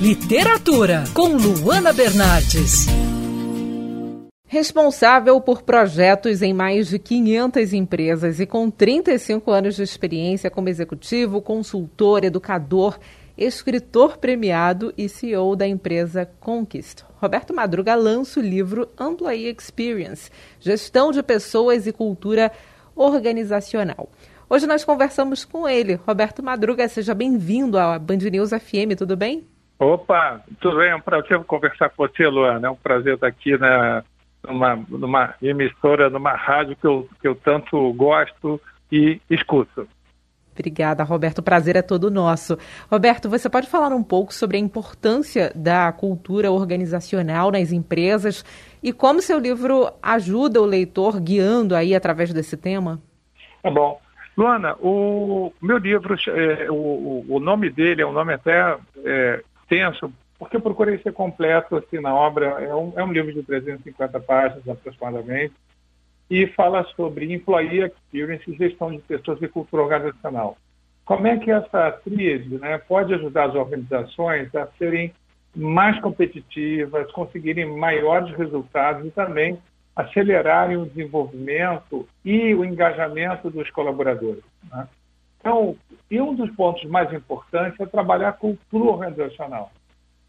Literatura, com Luana Bernardes. Responsável por projetos em mais de 500 empresas e com 35 anos de experiência como executivo, consultor, educador, escritor premiado e CEO da empresa Conquist. Roberto Madruga lança o livro Employee Experience, Gestão de Pessoas e Cultura Organizacional. Hoje nós conversamos com ele. Roberto Madruga, seja bem-vindo à Band News FM, tudo bem? Opa, tudo bem? É um prazer conversar com você, Luana. É um prazer estar aqui na, numa, numa emissora, numa rádio que eu, que eu tanto gosto e escuto. Obrigada, Roberto. O prazer é todo nosso. Roberto, você pode falar um pouco sobre a importância da cultura organizacional nas empresas e como seu livro ajuda o leitor guiando aí através desse tema? Tá bom. Luana, o meu livro, é, o, o, nome dele é um nome até é, tenso, porque eu procurei ser completo assim, na obra. É um, é um livro de 350 páginas aproximadamente e fala sobre employee experience, gestão de pessoas e cultura organizacional. Como é que essa tríade né, pode ajudar as organizações a serem mais competitivas, conseguirem maiores resultados e também acelerarem o desenvolvimento e o engajamento dos colaboradores. Né? Então, e um dos pontos mais importantes é trabalhar a cultura organizacional.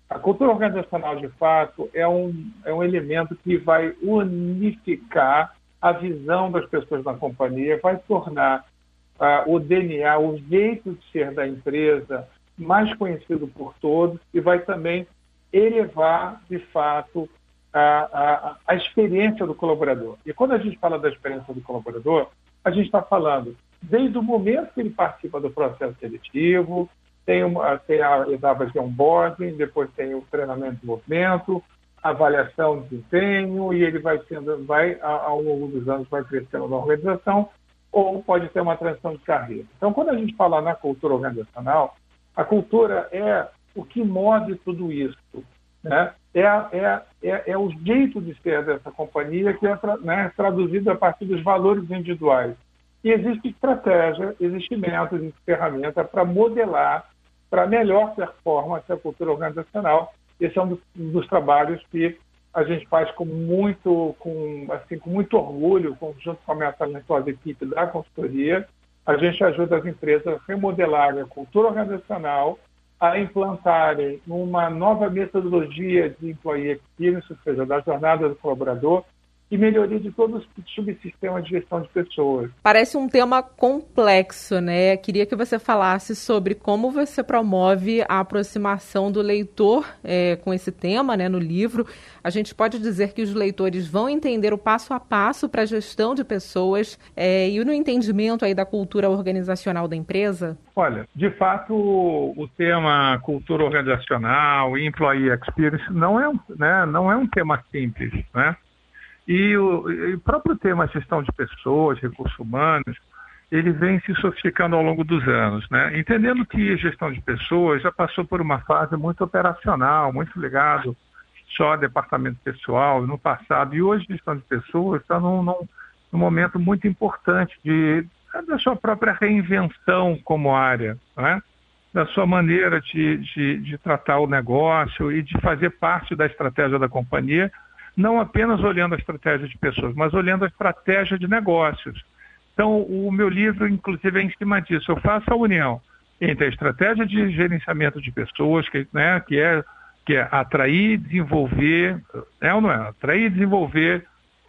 A cultura organizacional, de fato, é um, é um elemento que vai unificar a visão das pessoas na companhia, vai tornar uh, o DNA, o jeito de ser da empresa mais conhecido por todos e vai também elevar, de fato, a, a, a experiência do colaborador. E quando a gente fala da experiência do colaborador, a gente está falando desde o momento que ele participa do processo seletivo, tem, uma, tem a etapa de onboarding, depois tem o treinamento de desenvolvimento, avaliação de desempenho, e ele vai sendo, vai, ao longo dos anos, vai crescendo na organização, ou pode ter uma transição de carreira. Então, quando a gente fala na cultura organizacional, a cultura é o que move tudo isso. Né? É, é, é, é, o jeito de ser dessa companhia que é né, traduzido a partir dos valores individuais. E existe estratégia, existe método, existe ferramenta para modelar para melhor performance da cultura organizacional. Esse é um dos, um dos, trabalhos que a gente faz com muito, com, assim, com muito orgulho, junto com a minha talentosa equipe da consultoria. A gente ajuda as empresas a remodelarem a cultura organizacional a implantarem uma nova metodologia de employee experience, ou seja, da jornada do colaborador, e melhoria de todos os subsistemas de gestão de pessoas. Parece um tema complexo, né? Queria que você falasse sobre como você promove a aproximação do leitor é, com esse tema, né, no livro. A gente pode dizer que os leitores vão entender o passo a passo para a gestão de pessoas é, e no entendimento aí da cultura organizacional da empresa? Olha, de fato, o tema cultura organizacional employee experience não é, né, não é um tema simples, né? E o, e o próprio tema gestão de pessoas, recursos humanos, ele vem se sofisticando ao longo dos anos, né? Entendendo que gestão de pessoas já passou por uma fase muito operacional, muito ligado só a departamento pessoal no passado, e hoje gestão de pessoas está num, num, num, momento muito importante de, da sua própria reinvenção como área, né? da sua maneira de, de, de tratar o negócio e de fazer parte da estratégia da companhia, não apenas olhando a estratégia de pessoas, mas olhando a estratégia de negócios. Então, o meu livro, inclusive, é em cima disso. Eu faço a união entre a estratégia de gerenciamento de pessoas, que, né, que, é, que é atrair, desenvolver, é ou não é? Atrair, desenvolver,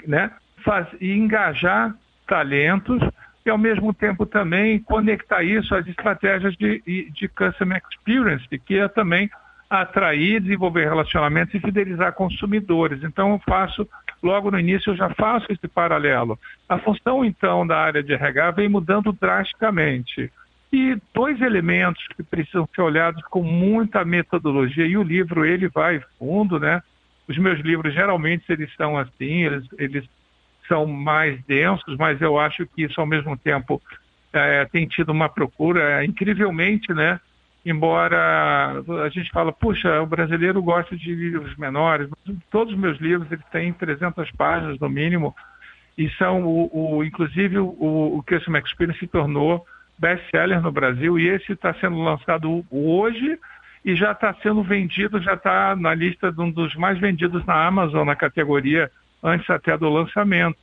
né, faz, e engajar talentos e, ao mesmo tempo, também conectar isso às estratégias de, de customer experience, que é também atrair, desenvolver relacionamentos e fidelizar consumidores. Então, eu faço, logo no início, eu já faço esse paralelo. A função, então, da área de RH vem mudando drasticamente. E dois elementos que precisam ser olhados com muita metodologia, e o livro, ele vai fundo, né? Os meus livros, geralmente, eles são assim, eles, eles são mais densos, mas eu acho que isso, ao mesmo tempo, é, tem tido uma procura é, incrivelmente, né? Embora a gente fala, puxa, o brasileiro gosta de livros menores, todos os meus livros eles têm 300 páginas no mínimo, e são, o, o inclusive, o, o Customer Experience se tornou best-seller no Brasil, e esse está sendo lançado hoje, e já está sendo vendido, já está na lista de um dos mais vendidos na Amazon, na categoria, antes até do lançamento.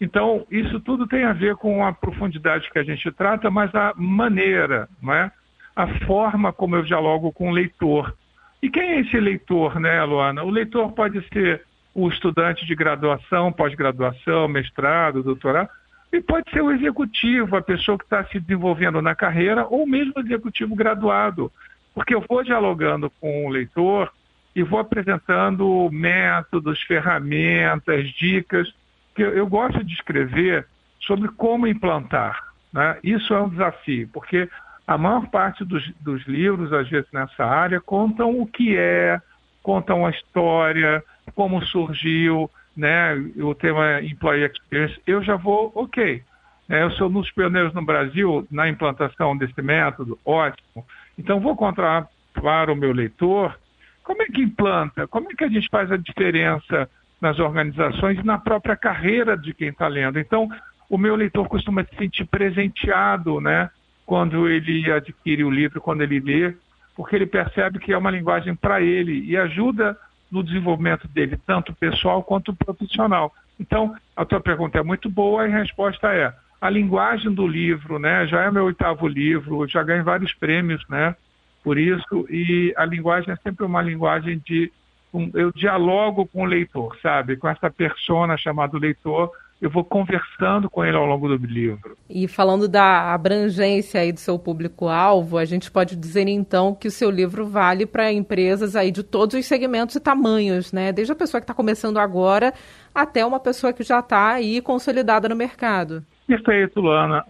Então, isso tudo tem a ver com a profundidade que a gente trata, mas a maneira, não é? A forma como eu dialogo com o leitor. E quem é esse leitor, né, Luana? O leitor pode ser o estudante de graduação, pós-graduação, mestrado, doutorado, e pode ser o executivo, a pessoa que está se desenvolvendo na carreira, ou mesmo o executivo graduado. Porque eu vou dialogando com o leitor e vou apresentando métodos, ferramentas, dicas, que eu gosto de escrever sobre como implantar. Né? Isso é um desafio, porque a maior parte dos, dos livros, às vezes nessa área, contam o que é, contam a história, como surgiu, né, o tema Employee Experience. Eu já vou, ok, né, eu sou um dos pioneiros no Brasil na implantação desse método, ótimo. Então vou contar para o meu leitor como é que implanta, como é que a gente faz a diferença nas organizações e na própria carreira de quem está lendo. Então, o meu leitor costuma se sentir presenteado, né? Quando ele adquire o livro, quando ele lê, porque ele percebe que é uma linguagem para ele e ajuda no desenvolvimento dele, tanto pessoal quanto profissional. Então, a tua pergunta é muito boa e a resposta é: a linguagem do livro, né? Já é meu oitavo livro, já ganhei vários prêmios, né? Por isso, e a linguagem é sempre uma linguagem de um, eu dialogo com o leitor, sabe? Com essa persona chamada leitor eu vou conversando com ele ao longo do livro. E falando da abrangência aí do seu público-alvo, a gente pode dizer então que o seu livro vale para empresas aí de todos os segmentos e tamanhos, né? Desde a pessoa que está começando agora até uma pessoa que já está aí consolidada no mercado. Perfeito, Luana.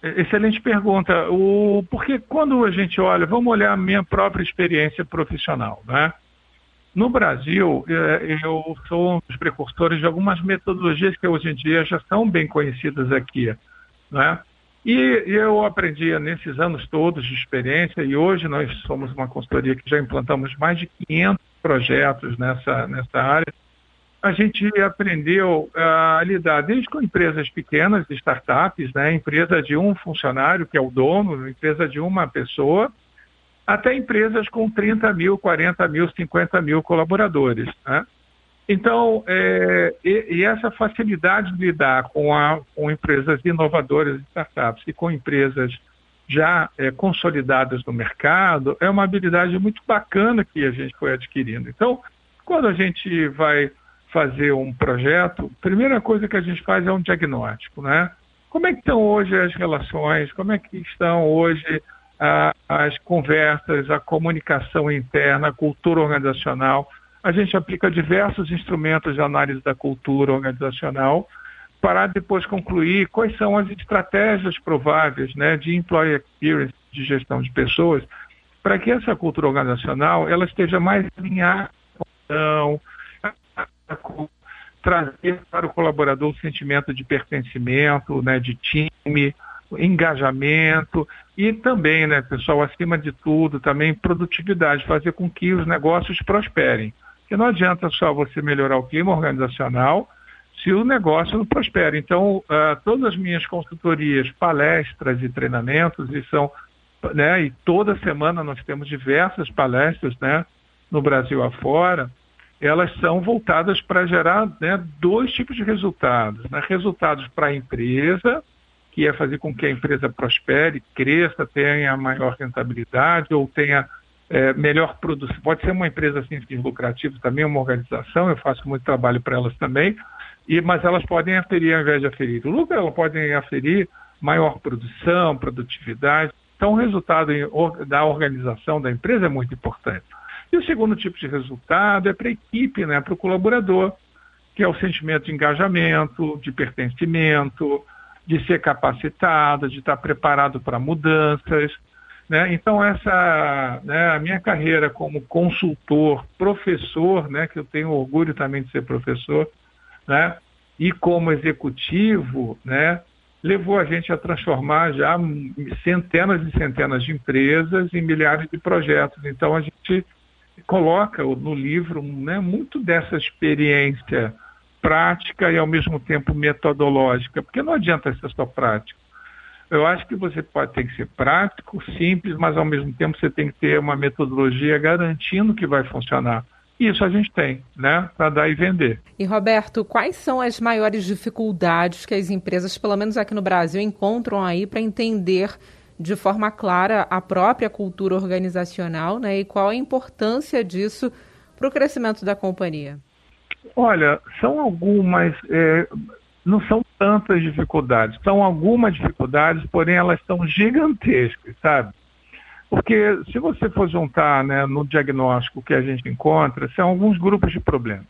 Excelente pergunta. O, porque quando a gente olha, vamos olhar a minha própria experiência profissional, né? No Brasil, é, eu sou um dos precursores de algumas metodologias que hoje em dia já são bem conhecidas aqui. Né? E eu aprendi nesses anos todos de experiência, e hoje nós somos uma consultoria que já implantamos mais de 500 projetos nessa, nessa área. A gente aprendeu a lidar desde com empresas pequenas, startups, né? empresa de um funcionário, que é o dono, empresa de uma pessoa, até empresas com 30 mil, 40 mil, 50 mil colaboradores. Né? Então, é, e, e, essa facilidade de lidar com, a, com empresas inovadoras, startups, e com empresas já é, consolidadas no mercado, é uma habilidade muito bacana que a gente foi adquirindo. Então, quando a gente vai fazer um projeto, a primeira coisa que a gente faz é um diagnóstico, né? Como é que estão hoje as relações? Como é que estão hoje a, as conversas, a comunicação interna, a cultura organizacional. A gente aplica diversos instrumentos de análise da cultura organizacional para depois concluir quais são as estratégias prováveis né, de employee experience, de gestão de pessoas, para que essa cultura organizacional ela esteja mais alinhada com trazer para o colaborador o sentimento de pertencimento, né, de time, engajamento e também, né, pessoal, acima de tudo, também produtividade, fazer com que os negócios prosperem. Porque não adianta só você melhorar o clima organizacional se o negócio não prospera. Então, uh, todas as minhas consultorias, palestras e treinamentos, e são, né, e toda semana nós temos diversas palestras, né, no Brasil afora, elas são voltadas para gerar né, dois tipos de resultados. Né? Resultados para a empresa, que é fazer com que a empresa prospere, cresça, tenha maior rentabilidade ou tenha é, melhor produção. Pode ser uma empresa sem fins lucrativos também, uma organização, eu faço muito trabalho para elas também, e, mas elas podem aferir ao invés de aferir lucro, elas podem aferir maior produção, produtividade. Então, o resultado da organização da empresa é muito importante. E o segundo tipo de resultado é para a equipe, né, para o colaborador, que é o sentimento de engajamento, de pertencimento, de ser capacitado, de estar preparado para mudanças. Né? Então, essa, né, a minha carreira como consultor, professor, né, que eu tenho orgulho também de ser professor, né, e como executivo, né, levou a gente a transformar já centenas e centenas de empresas em milhares de projetos. Então, a gente coloca no livro né, muito dessa experiência prática e ao mesmo tempo metodológica, porque não adianta ser só prática. Eu acho que você pode ter que ser prático, simples, mas ao mesmo tempo você tem que ter uma metodologia garantindo que vai funcionar. Isso a gente tem, né, para dar e vender. E Roberto, quais são as maiores dificuldades que as empresas, pelo menos aqui no Brasil, encontram aí para entender de forma clara a própria cultura organizacional, né, e qual a importância disso para o crescimento da companhia? Olha, são algumas, é, não são tantas dificuldades, são algumas dificuldades, porém elas são gigantescas, sabe? Porque se você for juntar né, no diagnóstico que a gente encontra, são alguns grupos de problemas.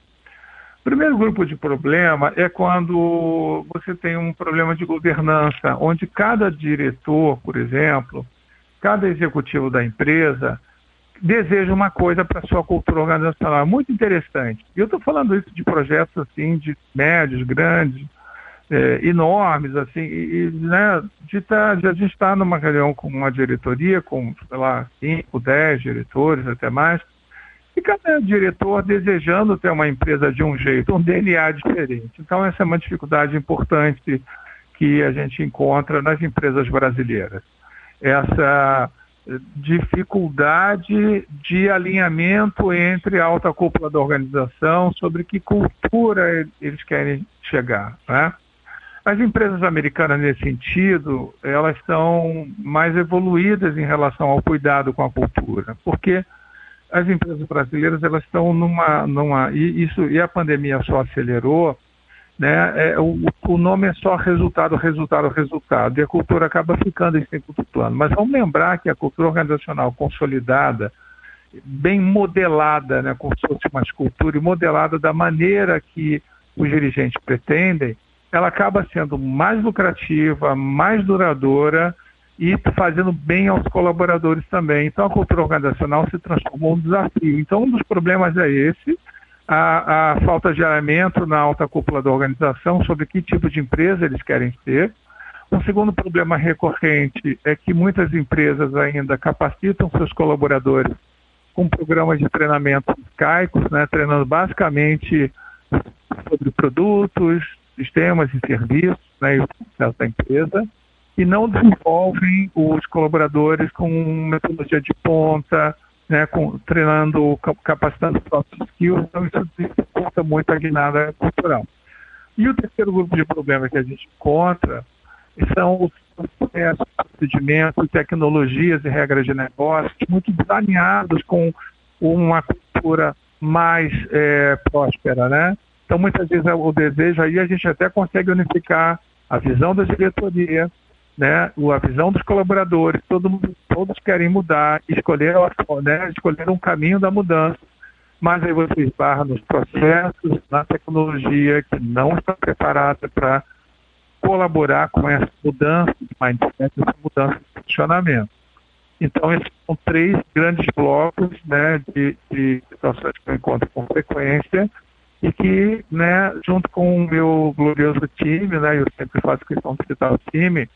O primeiro grupo de problema é quando você tem um problema de governança, onde cada diretor, por exemplo, cada executivo da empresa deseja uma coisa para sua cultura organizacional. Muito interessante. E eu estou falando isso de projetos assim, de médios, grandes, é, enormes, assim, e, né, de, tá, de a gente estar tá numa reunião com uma diretoria, com, sei lá, 5, 10 diretores, até mais, e cada diretor desejando ter uma empresa de um jeito, um DNA diferente. Então, essa é uma dificuldade importante que a gente encontra nas empresas brasileiras. Essa dificuldade de alinhamento entre a alta cúpula da organização sobre que cultura eles querem chegar, né? As empresas americanas, nesse sentido, elas são mais evoluídas em relação ao cuidado com a cultura, porque as empresas brasileiras elas estão numa, numa e isso e a pandemia só acelerou, né? É, o, o nome é só resultado, resultado, resultado e a cultura acaba ficando em segundo plano. Mas vamos lembrar que a cultura organizacional consolidada, bem modelada, né, como se fosse uma escultura e modelada da maneira que os dirigentes pretendem, ela acaba sendo mais lucrativa, mais duradoura e fazendo bem aos colaboradores também. Então a cultura organizacional se transformou num desafio. Então um dos problemas é esse, a, a falta de alinhamento na alta cúpula da organização sobre que tipo de empresa eles querem ser. Um segundo problema recorrente é que muitas empresas ainda capacitam seus colaboradores com programas de treinamento caicos, né, treinando basicamente sobre produtos, sistemas e serviços né, e o processo da empresa, e não desenvolvem os colaboradores com metodologia de ponta, né, com, treinando, capacitando soft skills, então isso dificulta muito a guinada cultural. E o terceiro grupo de problemas que a gente encontra são os processos, procedimentos, tecnologias e regras de negócios muito desalinhados com uma cultura mais é, próspera, né? Então, muitas vezes, é o desejo aí a gente até consegue unificar a visão da diretoria, né, a visão dos colaboradores, todo mundo, todos querem mudar, escolher, né, escolher um caminho da mudança, mas aí você esbarra nos processos, na tecnologia que não está preparada para colaborar com essa mudança de mindset, essa mudança de funcionamento. Então, esses são três grandes blocos né, de, de situações que eu encontro com frequência e que, né, junto com o meu glorioso time, né, eu sempre faço questão de citar o time,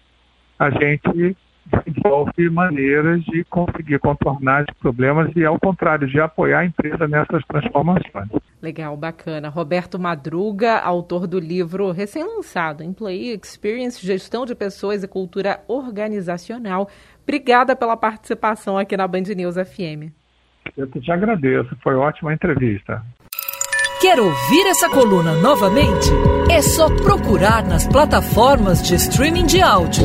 a gente desenvolve maneiras de conseguir contornar os problemas e, ao contrário, de apoiar a empresa nessas transformações. Legal, bacana. Roberto Madruga, autor do livro recém-lançado, Employee Experience, Gestão de Pessoas e Cultura Organizacional. Obrigada pela participação aqui na Band News FM. Eu te agradeço, foi ótima entrevista. Quer ouvir essa coluna novamente? É só procurar nas plataformas de streaming de áudio.